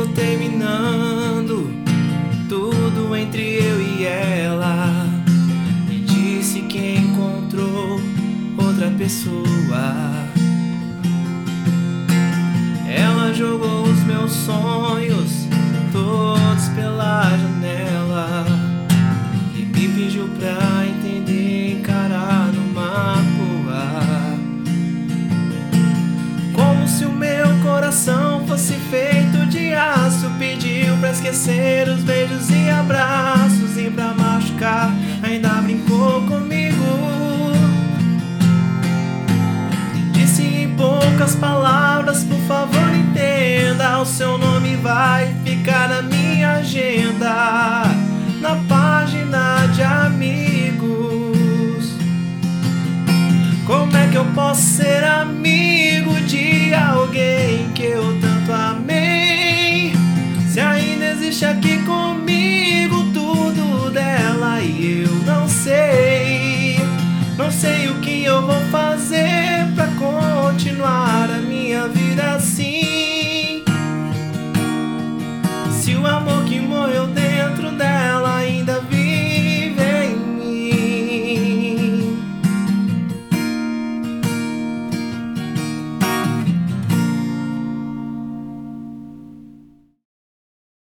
contando tudo entre eu e ela. E disse que encontrou outra pessoa. Ela jogou os meus sonhos todos pela janela e me pediu pra entender, encarar numa boa. Como se o meu coração fosse esquecer os beijos e abraços e pra machucar, ainda brincou comigo. Disse em poucas palavras, por favor entenda, o seu nome vai ficar na minha agenda, na página de amigos. Como é que eu posso ser amigo de deixa aqui comigo tudo dela e eu não sei. Não sei o que eu vou fazer pra continuar a minha vida assim. Se o amor que morreu dentro dela ainda